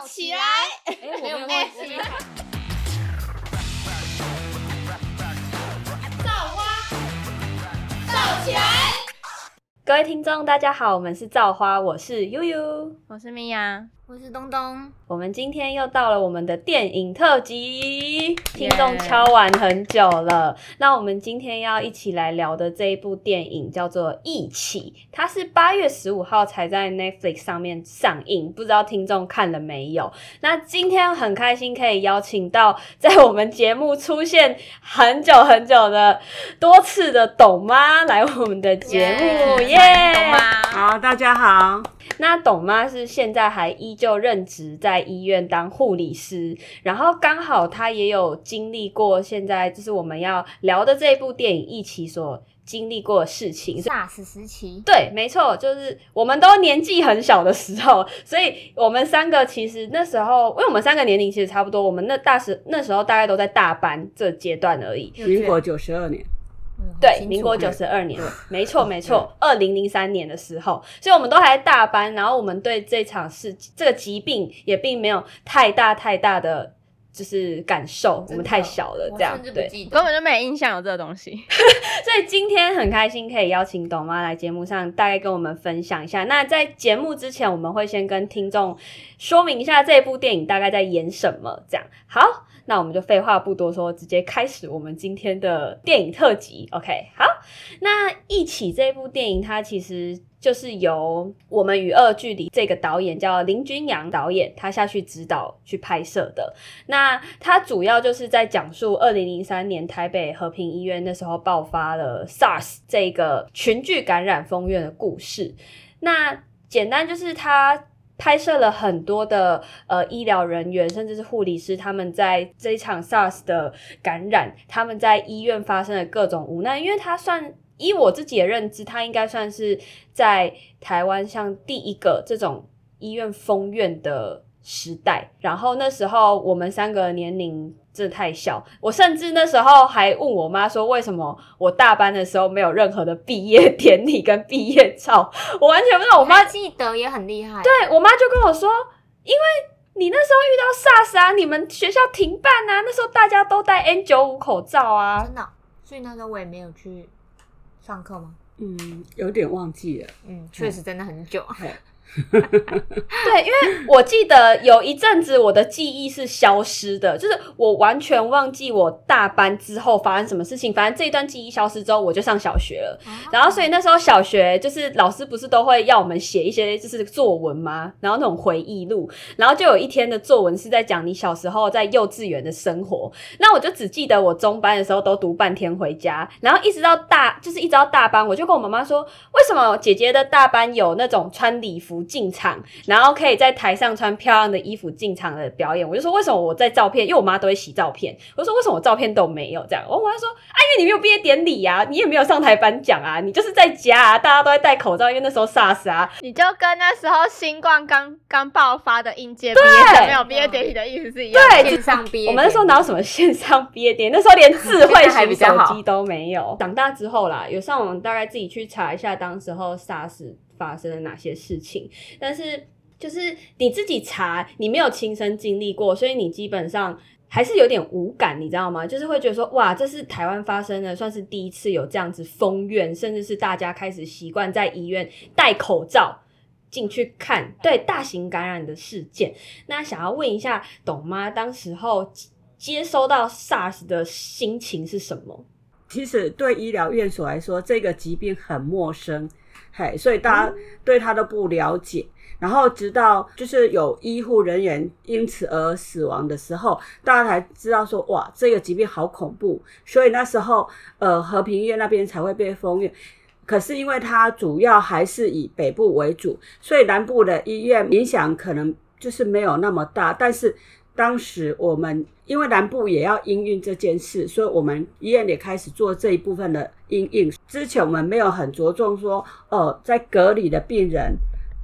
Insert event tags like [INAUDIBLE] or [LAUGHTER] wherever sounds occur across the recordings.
燥起来！哎，我没有忘记。造花，造起来！各位听众，大家好，我们是造花，我是悠悠，我是米娅，我是东东。我们今天又到了我们的电影特辑，听众敲完很久了。那我们今天要一起来聊的这一部电影叫做《一起》，它是八月十五号才在 Netflix 上面上映，不知道听众看了没有？那今天很开心可以邀请到在我们节目出现很久很久的多次的董妈来我们的节目，耶！懂吗？好，大家好。那董妈是现在还依旧任职在医院当护理师，然后刚好她也有经历过现在就是我们要聊的这一部电影一起所经历过的事情。SARS 时期，对，没错，就是我们都年纪很小的时候，所以我们三个其实那时候，因为我们三个年龄其实差不多，我们那大时那时候大概都在大班这阶段而已。民国九十二年，对，民国九十二年，没错 [LAUGHS] 没错，二零零三年的时候，所以我们都还在大班，然后我们对这场事这个疾病也并没有太大太大的就是感受，我们太小了，我这样对。根本就没印象有这个东西。[LAUGHS] [LAUGHS] 所以今天很开心可以邀请董妈来节目上，大概跟我们分享一下。那在节目之前，我们会先跟听众说明一下这部电影大概在演什么。这样好，那我们就废话不多说，直接开始我们今天的电影特辑。OK，好，那一起这部电影它其实。就是由我们与恶距离这个导演叫林君阳导演，他下去指导去拍摄的。那他主要就是在讲述二零零三年台北和平医院那时候爆发了 SARS 这个群聚感染封院的故事。那简单就是他。拍摄了很多的呃医疗人员，甚至是护理师，他们在这一场 SARS 的感染，他们在医院发生的各种无奈，因为他算依我自己的认知，他应该算是在台湾像第一个这种医院封院的时代。然后那时候我们三个年龄真的太小，我甚至那时候还问我妈说，为什么我大班的时候没有任何的毕业典礼跟毕业照？[LAUGHS] 我完全不知道。我妈记得也很厉害。对我妈就跟我说，因为你那时候遇到 SARS 啊，你们学校停办啊，那时候大家都戴 N 九五口罩啊。真的哦，所以那时候我也没有去上课吗？嗯，有点忘记了。嗯，确实真的很久。嘿 [LAUGHS] 对，因为我记得有一阵子我的记忆是消失的，就是我完全忘记我大班之后发生什么事情。反正这一段记忆消失之后，我就上小学了。然后，所以那时候小学就是老师不是都会要我们写一些就是作文吗？然后那种回忆录，然后就有一天的作文是在讲你小时候在幼稚园的生活。那我就只记得我中班的时候都读半天回家，然后一直到大就是一直到大班，我就跟我妈妈说，为什么姐姐的大班有那种穿礼服进场，然后可以在台上穿漂亮的衣服进场的表演？我就说为什么我在照片，因为我妈都会洗照片，我说为什么我照片都没有这样？我妈说啊，因为你没有毕业典礼啊，你也没有上台颁奖啊，你就是在家啊，大家都在戴口罩，因为那时候 SARS 啊，你就跟那时候新冠刚刚爆发的应届毕业生没有毕业典礼的意思是一样的。对线上毕业，我们那时候哪有什么线上毕业典礼？那时候连智慧型手机都没有。长大之后啦，有上网大概自己去查一下当时候 SARS 发生了哪些事情，但是就是你自己查，你没有亲身经历过，所以你基本上。还是有点无感，你知道吗？就是会觉得说，哇，这是台湾发生的，算是第一次有这样子封院，甚至是大家开始习惯在医院戴口罩进去看，对大型感染的事件。那想要问一下董妈，当时候接收到 SARS 的心情是什么？其实对医疗院所来说，这个疾病很陌生，嘿，所以大家对他都不了解。然后直到就是有医护人员因此而死亡的时候，大家才知道说，哇，这个疾病好恐怖。所以那时候，呃，和平医院那边才会被封院。可是因为它主要还是以北部为主，所以南部的医院影响可能就是没有那么大。但是当时我们因为南部也要应运这件事，所以我们医院也开始做这一部分的应运。之前我们没有很着重说，哦，在隔离的病人。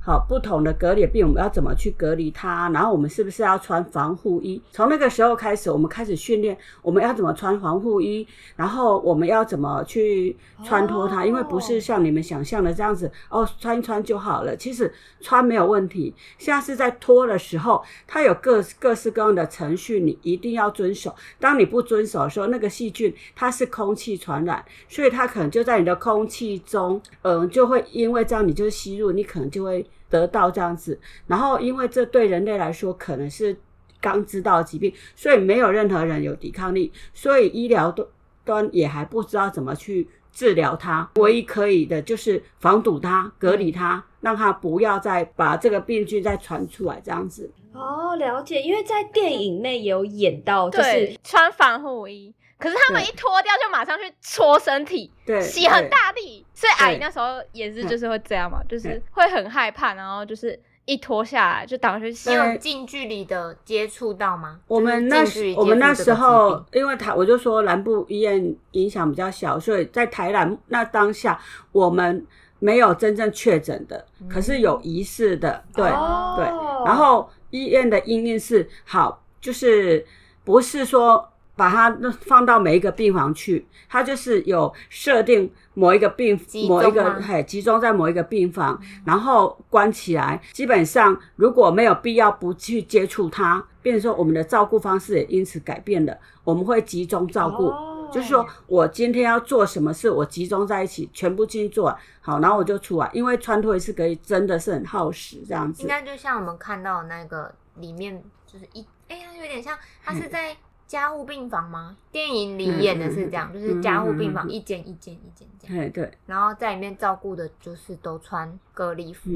好不同的隔离病，我们要怎么去隔离它？然后我们是不是要穿防护衣？从那个时候开始，我们开始训练我们要怎么穿防护衣，然后我们要怎么去穿脱它？因为不是像你们想象的这样子哦，穿一穿就好了。其实穿没有问题，现在是在脱的时候，它有各各式各样的程序，你一定要遵守。当你不遵守的时候，那个细菌它是空气传染，所以它可能就在你的空气中，嗯、就会因为这样你就吸入，你可能就会得到这样子。然后因为这对人类来说可能是刚知道疾病，所以没有任何人有抵抗力，所以医疗端端也还不知道怎么去治疗它。唯一可以的就是防堵它、隔离它，让它不要再把这个病菌再传出来这样子。哦，了解，因为在电影内有演到，就是对，穿防护衣。可是他们一脱掉就马上去搓身体，对，洗很大力，所以阿姨那时候也是嗯。就是会这样嘛，就是对。会很害怕，然后就是一脱下来就赶快去。洗你。有近距离的接触到吗？我们那我们那时候，因为台我就说南部医院影响比较小，所以在台南那当下我们没有真正确诊的，可是有疑似的，对、哦。对。然后医院的应应是好，就是不是说把它放到每一个病房去，它就是有设定某一个病某一个嘿集中在某一个病房，然后关起来。基本上如果没有必要不去接触它，变成说我们的照顾方式也因此改变了，我们会集中照顾。哦就是说我今天要做什么事，我集中在一起，全部进去做好，然后我就出来，因为穿脱一次可以真的是很耗时，这样子应。该就像我们看到的那个里面，就是一哎呀，有点像它是 [LAUGHS] 在加护病房吗？电影里演的是这样，就是加护病房一间一间一间这样，哎，对，然后在里面照顾的就是都穿隔离服。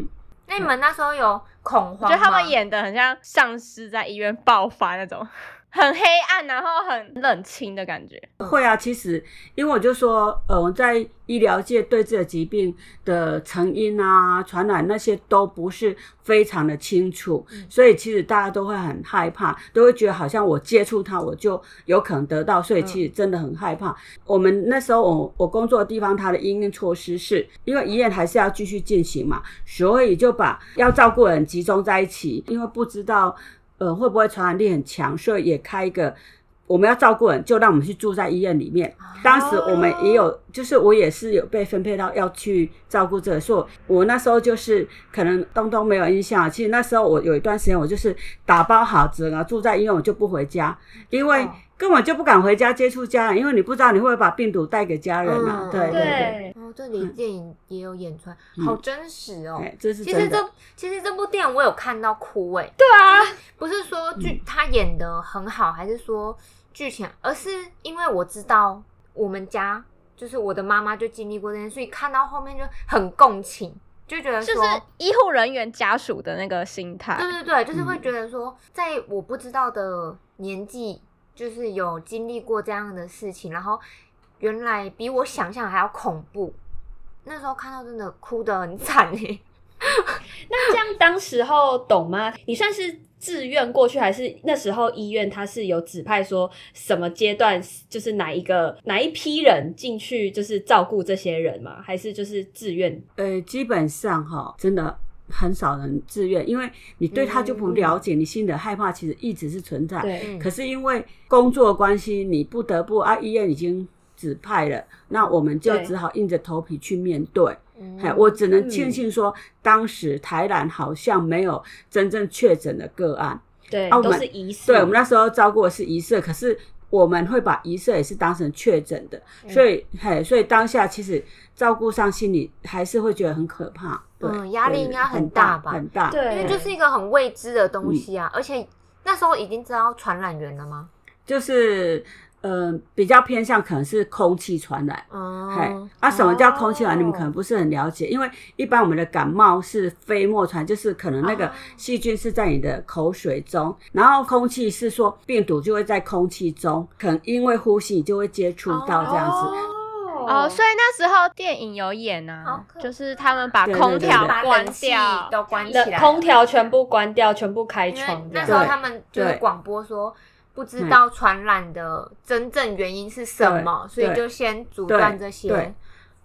那你们那时候有恐慌就？他们演的很像丧尸在医院爆发那种，很黑暗，然后很冷清的感觉。会啊，其实因为我就说，呃，我在医疗界对这个疾病的成因啊、传染那些都不是非常的清楚，所以其实大家都会很害怕，都会觉得好像我接触它我就有可能得到，所以其实真的很害怕。我们那时候我我工作的地方，它的应用措施是因为医院还是要继续进行嘛，所以就把要照顾的人集中在一起，因为不知道呃会不会传染力很强，所以也开一个。我们要照顾人，就让我们去住在医院里面。当时我们也有，就是我也是有被分配到要去照顾这个，所以我那时候就是可能东东没有印象。其实那时候我有一段时间，我就是打包好整个住在医院，我就不回家，因为哦根本就不敢回家接触家人，因为你不知道你会不会把病毒带给家人啊。嗯对对对，哦，这里电影也有演出来，嗯好真实哦。哎，这是其实。这其实这部电影我有看到哭哎，对啊，不是说嗯剧他演的很好，还是说剧情，而是因为我知道我们家就是我的妈妈就经历过这件事，所以看到后面就很共情，就觉得就说，是医护人员家属的那个心态。对对对，就是会嗯觉得说，在我不知道的年纪，就是有经历过这样的事情，然后原来比我想象还要恐怖。那时候看到真的哭得很惨哎，[LAUGHS] 那这样当时候懂吗？你算是自愿过去，还是那时候医院他是有指派说什么阶段，就是哪一个哪一批人进去，就是照顾这些人吗？还是就是自愿？呃，基本上哈，真的很少人自愿，因为你对他就不了解，你心里的害怕其实一直是存在。可是因为工作关系，你不得不啊，医院已经指派了，那我们就只好硬着头皮去面对。嗯嘿，我只能庆幸说，当时台南好像没有真正确诊的个案。对，啊我们都是疑似。对，我们那时候照顾的是疑似，可是我们会把疑似也是当成确诊的，所以嘿，所以当下其实照顾上心里还是会觉得很可怕。对，嗯压力对应该很很大吧很大。对，因为就是一个很未知的东西嗯啊，而且那时候已经知道传染源了吗？就是呃比较偏向可能是空气传染。嘿嗯，，啊，什么叫空气传染？哦你们可能不是很了解，因为一般我们的感冒是飞沫传，就是可能那个哦细菌是在你的口水中，然后空气是说病毒就会在空气中，可能因为呼吸你就会接触到这样子。哦，所以那时候电影有演好啊，可就是他们把空调关掉，都关起来，空调全部关掉，全部开窗。那时候他们就是广播说。不知道传染的真正原因是什么，所以就先阻断这对些，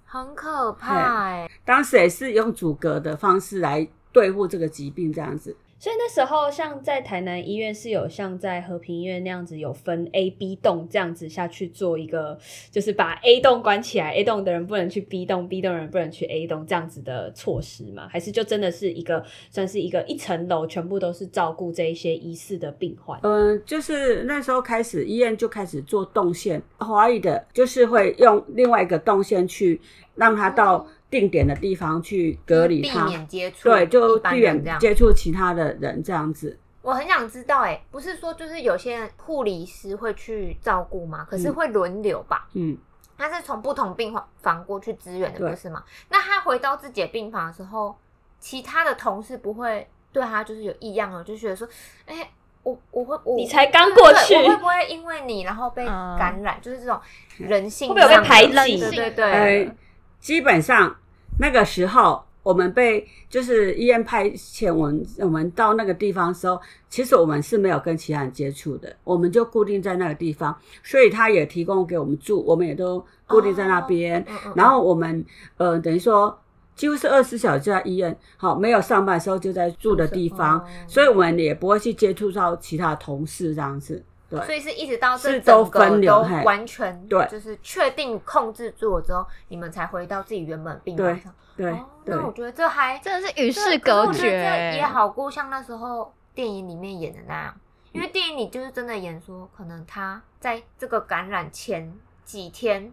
很可怕哎、当时也是用阻隔的方式来对付这个疾病这样子。所以那时候，像在台南医院是有像在和平医院那样子有分 A、B 栋这样子下去做一个，就是把 A 栋关起来，A 栋的人不能去 B 栋，B 栋的人不能去 A 栋这样子的措施吗？还是就真的是一个算是一个一层楼全部都是照顾这一些疑似的病患？嗯，就是那时候开始，医院就开始做动线，华裔的就是会用另外一个动线去让他到定点的地方去隔离避，免接触，对，就避免人这样。接触其他的人这样子。我很想知道、哎，不是说就是有些人护理师会去照顾吗？可是嗯会轮流吧？嗯，他是从不同病房过去支援的，不是吗？那他回到自己的病房的时候，其他的同事不会对他就是有异样哦，就觉得说，哎、我我会我你才刚过去我会不会因为你然后被嗯感染？就是这种人性会不会被排挤对对对，呃，基本上那个时候我们被就是医院派遣我们我们到那个地方的时候，其实我们是没有跟其他人接触的，我们就固定在那个地方，所以他也提供给我们住，我们也都固定在那边。然后我们呃等于说几乎是二十四小时在医院，好没有上班时候就在住的地方，所以我们也不会去接触到其他同事这样子。对，所以是一直到这整个分流都完全对。就是确定控制住了之后，你们才回到自己原本病房上。对哦，对。那我觉得这还真的是与世隔可是我觉得绝。这也好过像那时候电影里面演的那样，因为电影里就是真的演说，可能他在这个感染前几天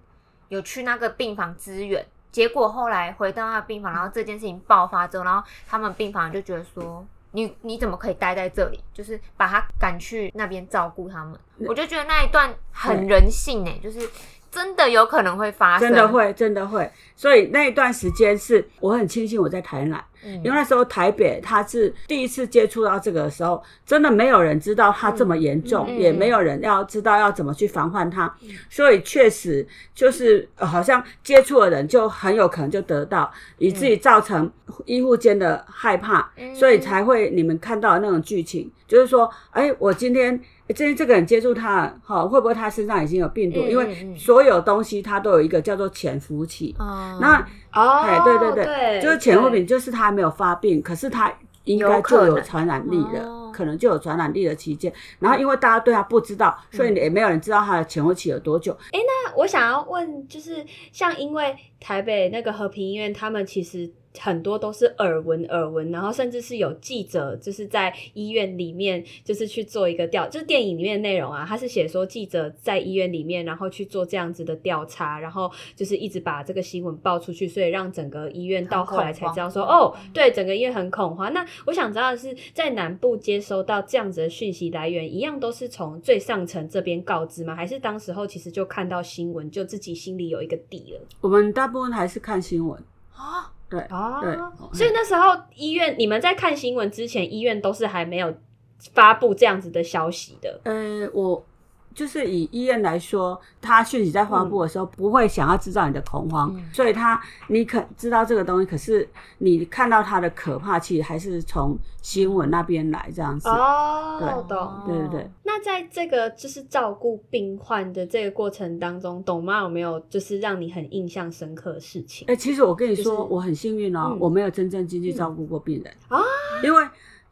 有去那个病房支援，结果后来回到那个病房，然后这件事情爆发之后，然后他们病房就觉得说。你你怎么可以待在这里？就是把他赶去那边照顾他们，我就觉得那一段很人性哎、就是真的有可能会发生，真的，会，真的会。所以那一段时间是我很庆幸我在台南，嗯。因为那时候台北他是第一次接触到这个的时候，真的没有人知道它这么严重，嗯嗯也没有人要知道要怎么去防范它，所以确实就是、呃好像接触的人就很有可能就得到，以至于造成医护间的害怕，嗯。所以才会你们看到的那种剧情，就是说，哎，我今天。诶今天这个人接触他了，哈，会不会他身上已经有病毒？嗯因为所有东西它都有一个叫做潜伏期，嗯那哦哎，对对对，对，就是潜伏对品，就是他还没有发病，可是他应该就有传染力了，哦可能就有传染力的期间。然后因为大家对他不知道，所以也没有人知道他的潜伏期有多久。那我想要问，就是像因为台北那个和平医院，他们其实很多都是耳闻耳闻，然后甚至是有记者就是在医院里面就是去做一个调，就是电影里面的内容啊，他是写说记者在医院里面，然后去做这样子的调查，然后就是一直把这个新闻报出去，所以让整个医院到后来才知道说，哦，对，整个医院很恐慌。那我想知道的是，在南部接收到这样子的讯息来源，一样都是从最上层这边告知吗？还是当时候其实就看到新闻，就自己心里有一个底了？我们大部分还是看新闻，啊，对啊对，所以那时候医院，你们在看新闻之前，医院都是还没有发布这样子的消息的。呃，我就是以医院来说，他讯息在发布的时候，不会想要制造你的恐慌，嗯。所以他你可知道这个东西，可是你看到它的可怕，其实还是从新闻那边来这样子。哦对。懂。对对对，那在这个就是照顾病患的这个过程当中，董妈有没有就是让你很印象深刻的事情？哎、？其实我跟你说，就是我很幸运哦，嗯。我没有真正进去照顾过病人。啊，因为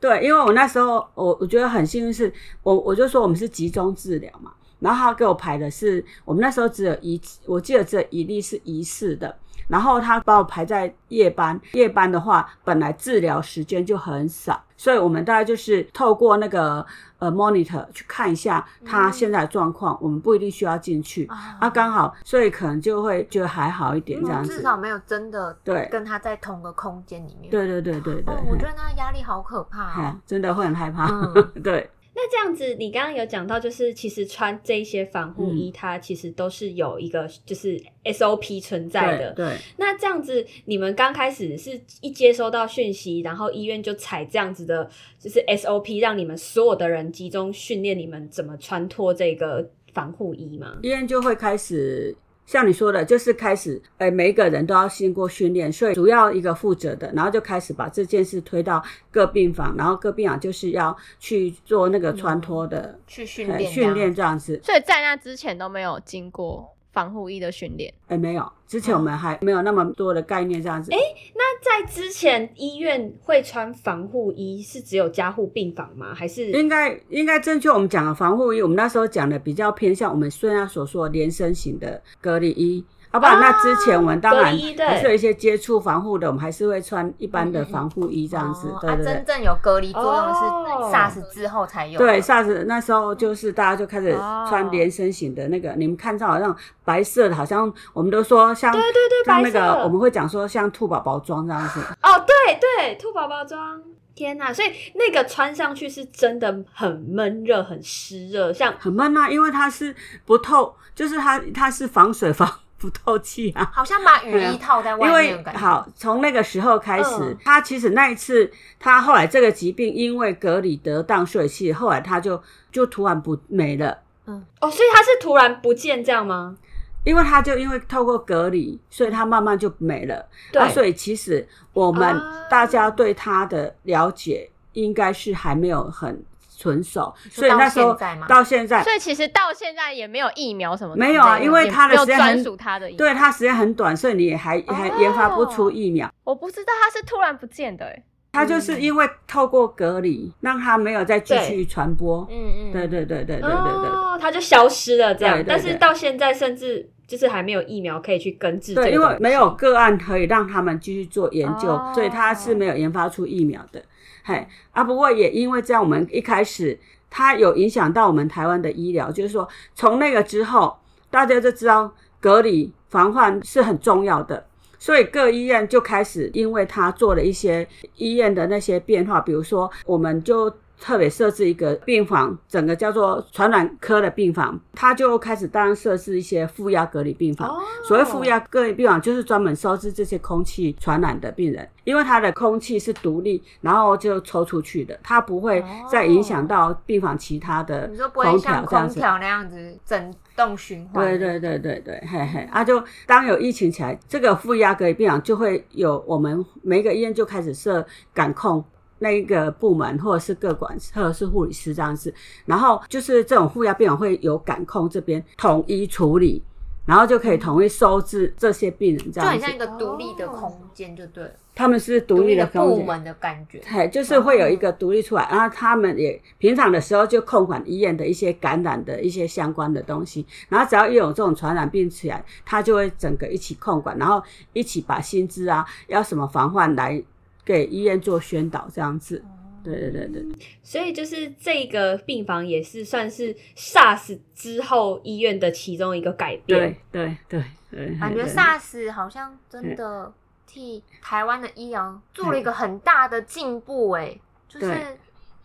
对，因为我那时候我我觉得很幸运是，我我就说我们是集中治疗嘛，然后他给我排的是，我们那时候只有一，我记得只有一例是疑似的，然后他把我排在夜班，夜班的话本来治疗时间就很少，所以我们大概就是透过那个呃 monitor 去看一下他现在的状况，我们不一定需要进去。啊啊，刚好，所以可能就会觉得还好一点这样子。至少没有真的对跟他在同个空间里面。对对对对对，哦，我觉得那压力好可怕嘿哦。真的会很害怕。嗯 [LAUGHS] 对，那这样子，你刚刚有讲到，就是其实穿这些防护衣，它其实都是有一个就是 SOP 存在的。对对。那这样子，你们刚开始是一接收到讯息，然后医院就采这样子的，就是 SOP，让你们所有的人集中训练你们怎么穿脱这个防护衣吗？医院就会开始像你说的，就是开始，哎、每一个人都要经过训练，所以主要一个负责的，然后就开始把这件事推到各病房，然后各病房就是要去做那个穿脱的、去训哎练，训练这样子。所以在那之前都没有经过防护衣的训练？哎，没有，之前我们还没有那么多的概念这样子。哎，那在之前医院会穿防护衣是只有加护病房吗？还是应该应该正确？我们讲的防护衣，我们那时候讲的比较偏向我们虽然所说的连身型的隔离衣。啊不然，那之前我们当然还是有一些接触防护的，我们还是会穿一般的防护衣这样子。对对对。真正有隔离作用是 SARS 之后才有。对，SARS 那时候就是大家就开始穿连身型的那个，你们看到好像白色的，好像我们都说像对对对，像那个我们会讲说像兔宝宝装这样子。哦，对对，兔宝宝装，天哪！所以那个穿上去是真的很闷热、很湿热，像很闷啊，因为它是不透，就是它它是防水防。不透气啊，[LAUGHS] 好像把雨衣套在外面。因为好，从那个时候开始，他其实那一次，他后来这个疾病因为隔离得当，所以后来他就就突然不没了。嗯，哦，所以他是突然不见这样吗？因为他就因为透过隔离，所以他慢慢就没了。对，所以其实我们大家对他的了解，应该是还没有很。纯手，所以那时候到现在，所以其实到现在也没有疫苗什么，没有啊，因为它的时间很，它的，对它时间很短，所以你还还研发不出疫苗。我不知道它是突然不见的，哎，它就是因为透过隔离，让它没有再继续传播。嗯嗯，对对对对对对对，它就消失了这样。但是到现在，甚至就是还没有疫苗可以去根治。对，因为没有个案可以让他们继续做研究，所以它是没有研发出疫苗的。嘿啊！不过也因为这样，我们一开始它有影响到我们台湾的医疗，就是说从那个之后，大家就知道隔离防范是很重要的，所以各医院就开始因为它做了一些医院的那些变化，比如说我们就。特别设置一个病房，整个叫做传染科的病房，他就开始当然设置一些负压隔离病房。所谓负压隔离病房，就是专门收治这些空气传染的病人，因为它的空气是独立，然后就抽出去的，它不会再影响到病房其他的空调这样子。空调那样子整动循环。对对对对对，嘿嘿，啊，就当有疫情起来，这个负压隔离病房就会有我们每个医院就开始设感控。那一个部门，或者是各管，或者是护理师这样子，然后就是这种负压病人会有感控这边统一处理，然后就可以统一收治这些病人，这样子，就很像一个独立的空间，就对了。他们是独立的部门的感觉，对，就是会有一个独立出来，然后他们也平常的时候就控管医院的一些感染的一些相关的东西，然后只要一有这种传染病起来，他就会整个一起控管，然后一起把薪资啊，要什么防范来。给医院做宣导这样子，对对对对，所以就是这个病房也是算是 SARS 之后医院的其中一个改变，对对对，感觉 SARS 好像真的替台湾的医疗做了一个很大的进步，哎，就是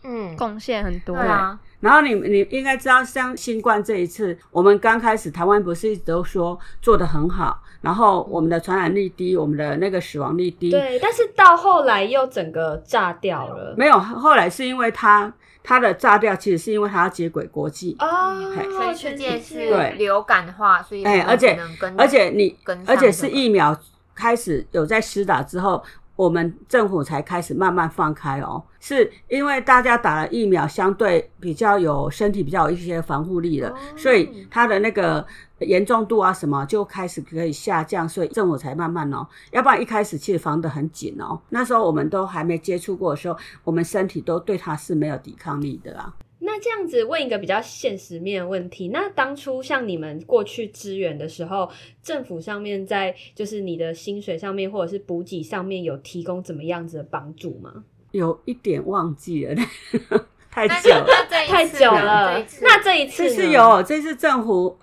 嗯，贡献很多，对啊。然后你你应该知道，像新冠这一次，我们刚开始台湾不是一直都说做的很好，然后我们的传染力低，我们的那个死亡率低。对，但是到后来又整个炸掉了。没有，后来是因为它它的炸掉，其实是因为它要接轨国际哦，所以世界是流感化，所以哎，而且而且你而且是疫苗开始有在施打之后。我们政府才开始慢慢放开哦，是因为大家打了疫苗，相对比较有身体比较有一些防护力了，所以它的那个严重度啊什么就开始可以下降，所以政府才慢慢哦，要不然一开始其实防得很紧哦，那时候我们都还没接触过的时候，我们身体都对它是没有抵抗力的啊。那这样子问一个比较现实面的问题，那当初像你们过去支援的时候，政府上面在就是你的薪水上面或者是补给上面有提供怎么样子的帮助吗？有一点忘记了，[LAUGHS] 太久了，太久了。那这一次是有，这次政府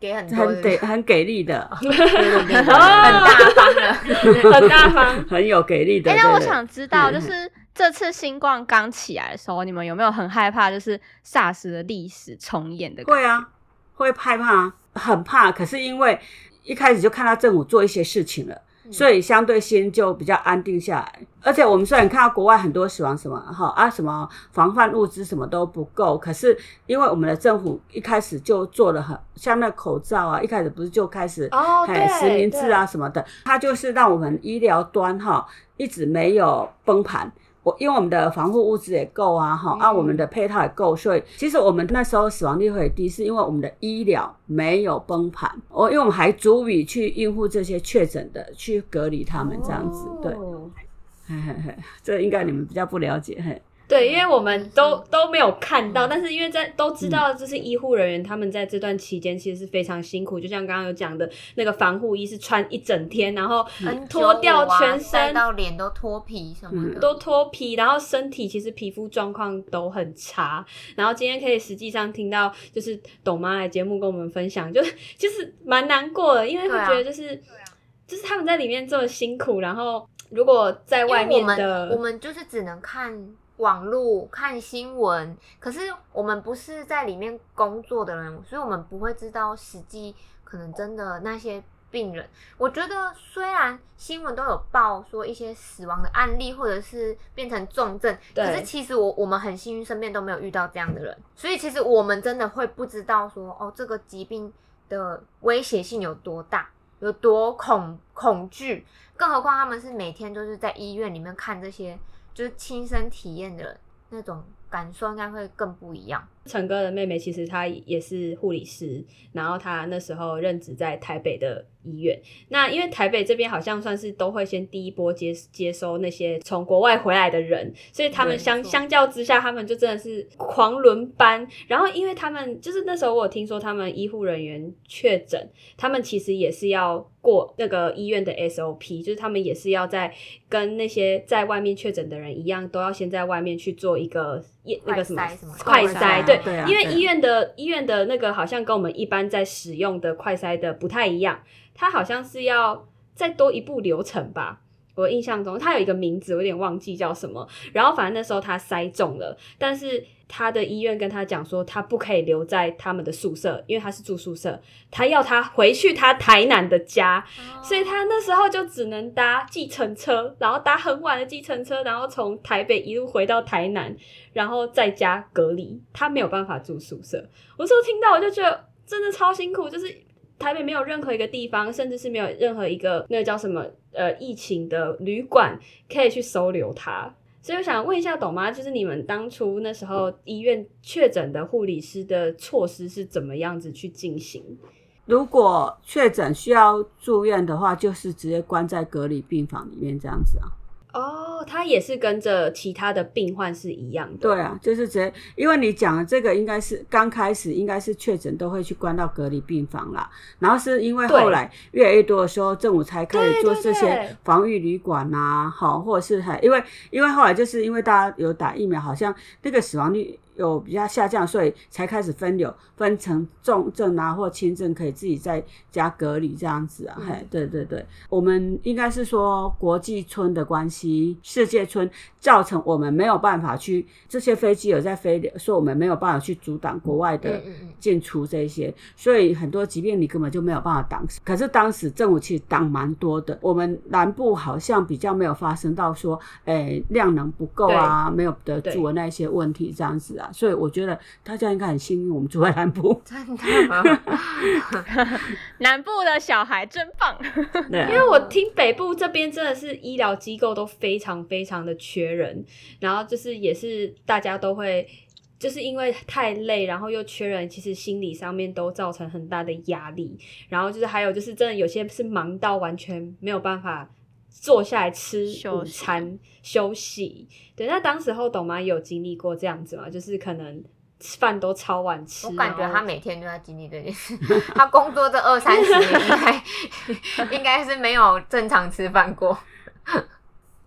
给很很给很给力的，[LAUGHS] 很大方的，[LAUGHS] 很大方，很有给力的。哎，那我想知道就是。这次新冠刚起来的时候，你们有没有很害怕？就是 SARS 的历史重演的？会啊，会害怕，很怕。可是因为一开始就看到政府做一些事情了，所以相对心就比较安定下来。而且我们虽然看到国外很多死亡什么哈啊什么防范物资什么都不够，可是因为我们的政府一开始就做了很像那口罩啊，一开始不是就开始哦对实名制啊什么的，它就是让我们医疗端哈一直没有崩盘。我因为我们的防护物资也够啊，哈，啊，我们的配套也够，所以其实我们那时候死亡率会低，是因为我们的医疗没有崩盘，我因为我们还足以去应付这些确诊的，去隔离他们这样子，对，哦。嘿嘿嘿，这应该你们比较不了解，嘿，对，因为我们都嗯。都没有看到，但是因为在都知道，就是医护人员他们在这段期间其实是非常辛苦，就像刚刚有讲的那个防护衣是穿一整天，然后嗯。脱掉 N95 啊全身到脸都脱皮什么的，都脱皮，然后身体其实皮肤状况都很差。然后今天可以实际上听到，就是董妈来节目跟我们分享，就是 [LAUGHS] 就是蛮难过的，因为会觉得就是、就是他们在里面这么辛苦，然后如果在外面的们我们就是只能看网络、看新闻，可是我们不是在里面工作的人，所以我们不会知道实际可能真的那些病人。我觉得虽然新闻都有报说一些死亡的案例，或者是变成重症，可是其实我我们很幸运，身边都没有遇到这样的人，所以其实我们真的会不知道说哦，这个疾病的威胁性有多大，有多恐恐惧。更何况他们是每天都是在医院里面看这些，就是亲身体验的那种感受，应该会更不一样。陈哥的妹妹其实她也是护理师，然后她那时候任职在台北的医院。那因为台北这边好像算是都会先第一波接接收那些从国外回来的人，所以他们相相较之下，他们就真的是狂轮班。然后因为他们就是那时候我有听说他们医护人员确诊，他们其实也是要过那个医院的 SOP，就是他们也是要在跟那些在外面确诊的人一样，都要先在外面去做一个验那个什么快筛对，对啊对啊因为医院的医院的那个好像跟我们一般在使用的快筛的不太一样，它好像是要再多一步流程吧。我印象中，他有一个名字，我有点忘记叫什么。然后反正那时候他筛中了，但是他的医院跟他讲说，他不可以留在他们的宿舍，因为他是住宿舍，他要他回去他台南的家，所以他那时候就只能搭计程车，然后搭很晚的计程车，然后从台北一路回到台南，然后在家隔离，他没有办法住宿舍。我那时候听到我就觉得真的超辛苦，就是台北没有任何一个地方，甚至是没有任何一个那个叫什么呃疫情的旅馆可以去收留他。所以我想问一下，董妈，就是你们当初那时候医院确诊的护理师的措施是怎么样子去进行？如果确诊需要住院的话，就是直接关在隔离病房里面这样子啊。哦，他也是跟着其他的病患是一样的。对啊，就是直接，因为你讲的这个应该是刚开始应该是确诊都会去关到隔离病房啦，然后是因为对后来越来越多的时候，政府才开始做这些防御旅馆呐，好，或者是还因为因为后来就是因为大家有打疫苗，好像那个死亡率有比较下降，所以才开始分流分成重症啊或轻症，可以自己在家隔离这样子啊。嗯嘿，对对对，我们应该是说国际村的关系，世界村造成我们没有办法去这些飞机有在飞的，所以我们没有办法去阻挡国外的进出这些，所以很多疾病你根本就没有办法挡。可是当时政府其实挡蛮多的，我们南部好像比较没有发生到说，诶、量能不够啊，没有得住的那些问题这样子啊，所以我觉得大家应该很幸运，我们住在南部。真的，[LAUGHS] 南部的小孩真棒，对啊、因为我听北部这边真的是医疗机构都非常非常的缺人，然后就是也是大家都会。就是因为太累，然后又缺人，其实心理上面都造成很大的压力。然后就是还有就是真的有些是忙到完全没有办法坐下来吃午休息餐休息。对，那当时候董妈也有经历过这样子嘛？就是可能饭都超晚吃，我感觉他每天都在经历这件事。[LAUGHS] 他工作这二三十年，应该应该是没有正常吃饭过。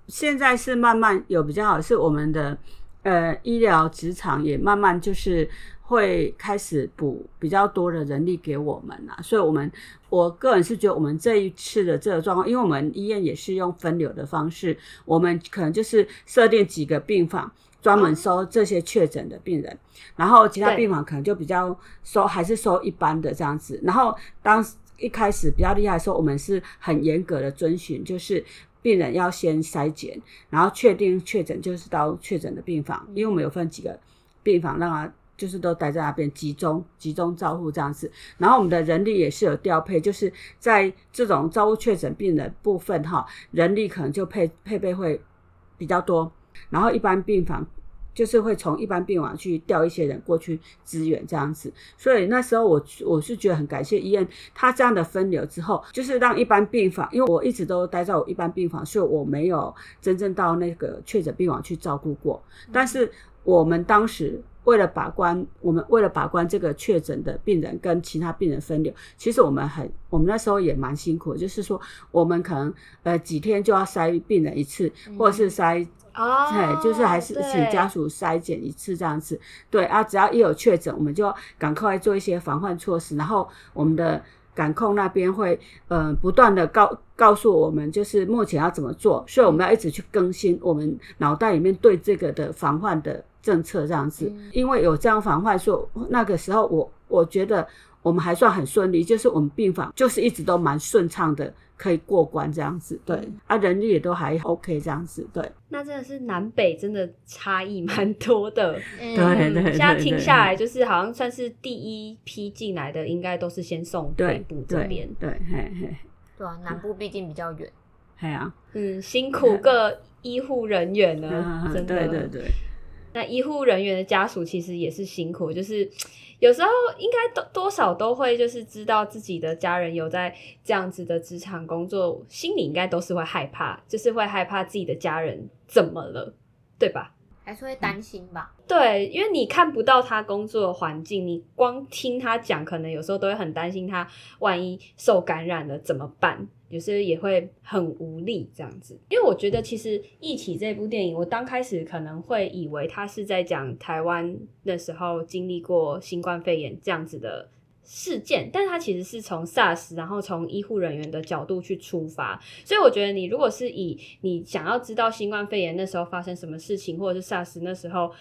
现在是慢慢有比较好，是我们的呃医疗职场也慢慢就是会开始补比较多的人力给我们啦，所以我们我个人是觉得我们这一次的这个状况，因为我们医院也是用分流的方式，我们可能就是设定几个病房。专门收这些确诊的病人，然后其他病房可能就比较收，还是收一般的这样子。然后当一开始比较厉害的时候，我们是很严格的遵循，就是病人要先筛检，然后确定确诊就是到确诊的病房，因为我们有分几个病房，让他就是都待在那边集中集中照护这样子。然后我们的人力也是有调配，就是在这种照顾确诊病人部分哈，人力可能就配配备会比较多。然后一般病房就是会从一般病房去调一些人过去支援这样子，所以那时候我我是觉得很感谢医院，他这样的分流之后，就是让一般病房，因为我一直都待在我一般病房，所以我没有真正到那个确诊病房去照顾过，但是我们当时。为了把关，我们为了把关这个确诊的病人跟其他病人分流，其实我们很，我们那时候也蛮辛苦，就是说我们可能呃几天就要筛病人一次，或者是筛，哦哎，就是还是请家属筛检一次这样子。对啊，只要一有确诊，我们就赶快做一些防范措施，然后我们的感控那边会呃不断的告告诉我们，就是目前要怎么做，所以我们要一直去更新我们脑袋里面对这个的防范的。政策这样子，因为有这样防范，说那个时候我我觉得我们还算很顺利，就是我们病房就是一直都蛮顺畅的，可以过关这样子。对，啊，人力也都还 OK 这样子。对，那真的是南北真的差异蛮多的。嗯对对现在听下来，就是好像算是第一批进来的，应该都是先送北部这对边。对，嘿嘿，对啊，南部毕竟比较远，嘿啊，嗯，辛苦各医护人员了，[LAUGHS] 嗯真的。对对对，那医护人员的家属其实也是辛苦，就是 [TSK] 有时候应该多多少都会就是知道自己的家人有在这样子的职场工作，心里应该都是会害怕，就是会害怕自己的家人怎么了，对吧？还是会担心吧。对，因为你看不到他工作的环境，你光听他讲，可能有时候都会很担心他万一受感染了怎么办？有时候也会很无力这样子。因为我觉得其实《一起》这部电影，我刚开始可能会以为他是在讲台湾那时候经历过新冠肺炎这样子的事件，但是它其实是从 SARS，然后从医护人员的角度去出发，所以我觉得你如果是以你想要知道新冠肺炎那时候发生什么事情，或者是 SARS 那时候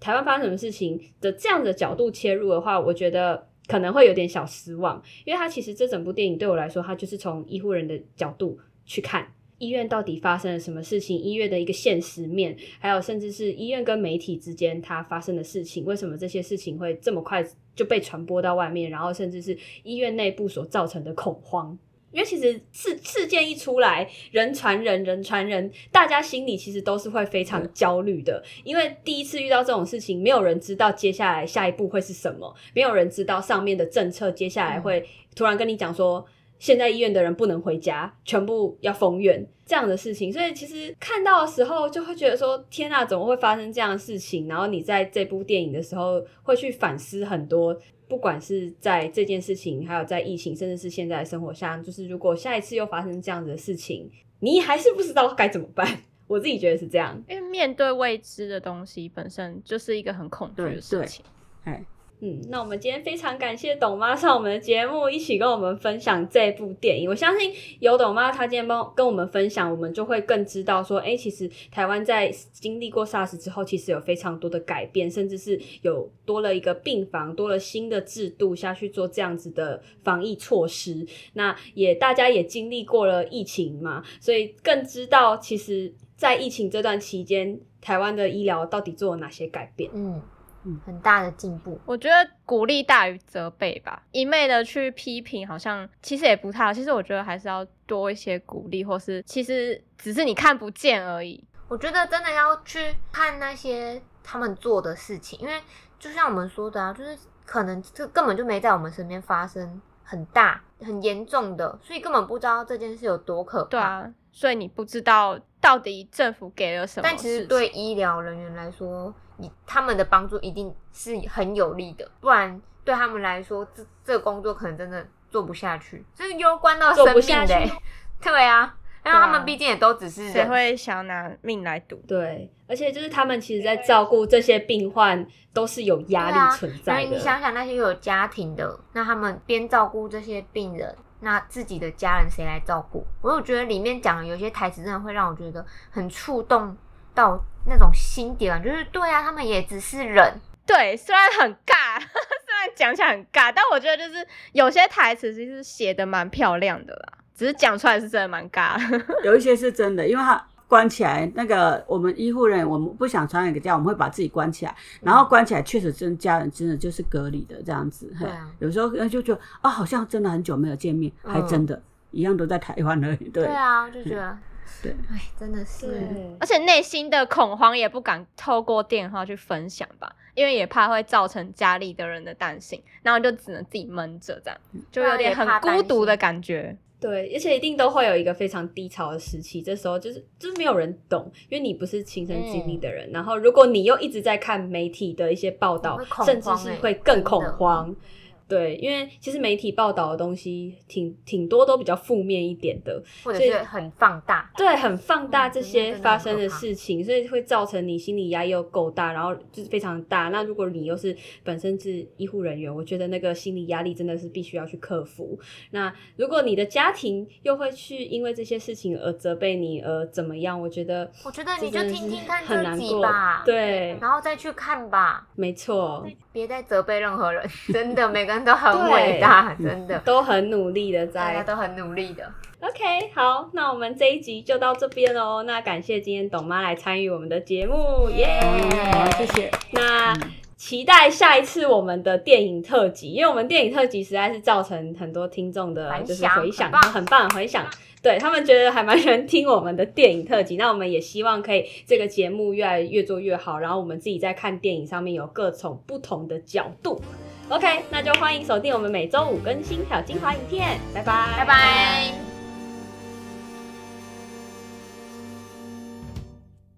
台湾发生什么事情的这样的角度切入的话，我觉得可能会有点小失望，因为它其实这整部电影对我来说，它就是从医护人的角度去看。医院到底发生了什么事情？医院的一个现实面，还有甚至是医院跟媒体之间它发生的事情，为什么这些事情会这么快就被传播到外面？然后甚至是医院内部所造成的恐慌。因为其实事事件一出来，人传人，人传人，大家心里其实都是会非常焦虑的。因为第一次遇到这种事情，没有人知道接下来下一步会是什么，没有人知道上面的政策接下来会突然跟你讲说，现在医院的人不能回家，全部要封院这样的事情。所以其实看到的时候，就会觉得说，天啊，怎么会发生这样的事情？然后你在这部电影的时候，会去反思很多。不管是在这件事情，还有在疫情，甚至是现在的生活下，就是如果下一次又发生这样子的事情，你还是不知道该怎么办。[LAUGHS] 我自己觉得是这样。因为面对未知的东西本身就是一个很恐惧的事情。哎，嗯，那我们今天非常感谢董妈上我们的节目，一起跟我们分享这部电影。我相信有董妈她今天帮跟我们分享，我们就会更知道说，哎、其实台湾在经历过 SARS 之后，其实有非常多的改变，甚至是有多了一个病房，多了新的制度下去做这样子的防疫措施。那也大家也经历过了疫情嘛，所以更知道其实，在疫情这段期间，台湾的医疗到底做了哪些改变。嗯嗯，很大的进步。我觉得鼓励大于责备吧，一昧的去批评好像其实也不太好。其实我觉得还是要多一些鼓励，或是其实只是你看不见而已。我觉得真的要去看那些他们做的事情，因为就像我们说的啊，就是可能这根本就没在我们身边发生很大、很严重的，所以根本不知道这件事有多可怕。对啊，所以你不知道到底政府给了什么。但其实对医疗人员来说，你他们的帮助一定是很有利的，不然对他们来说，这这个工作可能真的做不下去，这是攸关到生做不下命的。[LAUGHS] 对啊，因为他们毕竟也都只是。谁会想拿命来赌？对，而且就是他们其实，在照顾这些病患都是有压力存在的。为你想想那些有家庭的，那他们边照顾这些病人，那自己的家人谁来照顾？我有觉得里面讲的有些台词真的会让我觉得很触动到那种心底啊，就是对啊，他们也只是人，对，虽然很尬，[LAUGHS] 虽然讲起来很尬，但我觉得就是有些台词其实写的蛮漂亮的啦，只是讲出来是真的蛮尬的。[LAUGHS] 有一些是真的，因为他关起来，那个我们医护人员，我们不想传染给家，我们会把自己关起来，然后关起来确实真家人真的就是隔离的这样子。嘿对啊有时候呃就觉得啊、好像真的很久没有见面，还嗯真的一样都在台湾而已。对，对啊，就觉得哎，真的是，而且内心的恐慌也不敢透过电话去分享吧，因为也怕会造成家里的人的担心，然后就只能自己闷着，这样就有点很孤独的感觉。对，而且一定都会有一个非常低潮的时期，这时候就是就是没有人懂，因为你不是亲身经历的人。然后，如果你又一直在看媒体的一些报道甚至是会更恐慌。对，因为其实媒体报道的东西挺挺多都比较负面一点的，或者所以是很放大。对，很放大这些发生的事情，所以会造成你心理压力又够大，然后就是非常大。那如果你又是本身是医护人员，我觉得那个心理压力真的是必须要去克服。那如果你的家庭又会去因为这些事情而责备你，而怎么样？我觉得我觉得你就听听看这集很难过吧，，对，然后再去看吧，没错，别再责备任何人，真的，每个人都很伟大，真的，[LAUGHS] 都很努力的在大家都很努力的。OK，好，那我们这一集就到这边喽。那感谢今天董妈来参与我们的节目，耶、好，谢谢。那期待下一次我们的电影特辑，因为我们电影特辑实在是造成很多听众的就是回响，很棒回响。对他们觉得还蛮喜欢听我们的电影特辑，那我们也希望可以这个节目越来越做越好，然后我们自己在看电影上面有各种不同的角度。OK，那就欢迎锁定我们每周五更新，还有精华影片，拜拜，拜拜。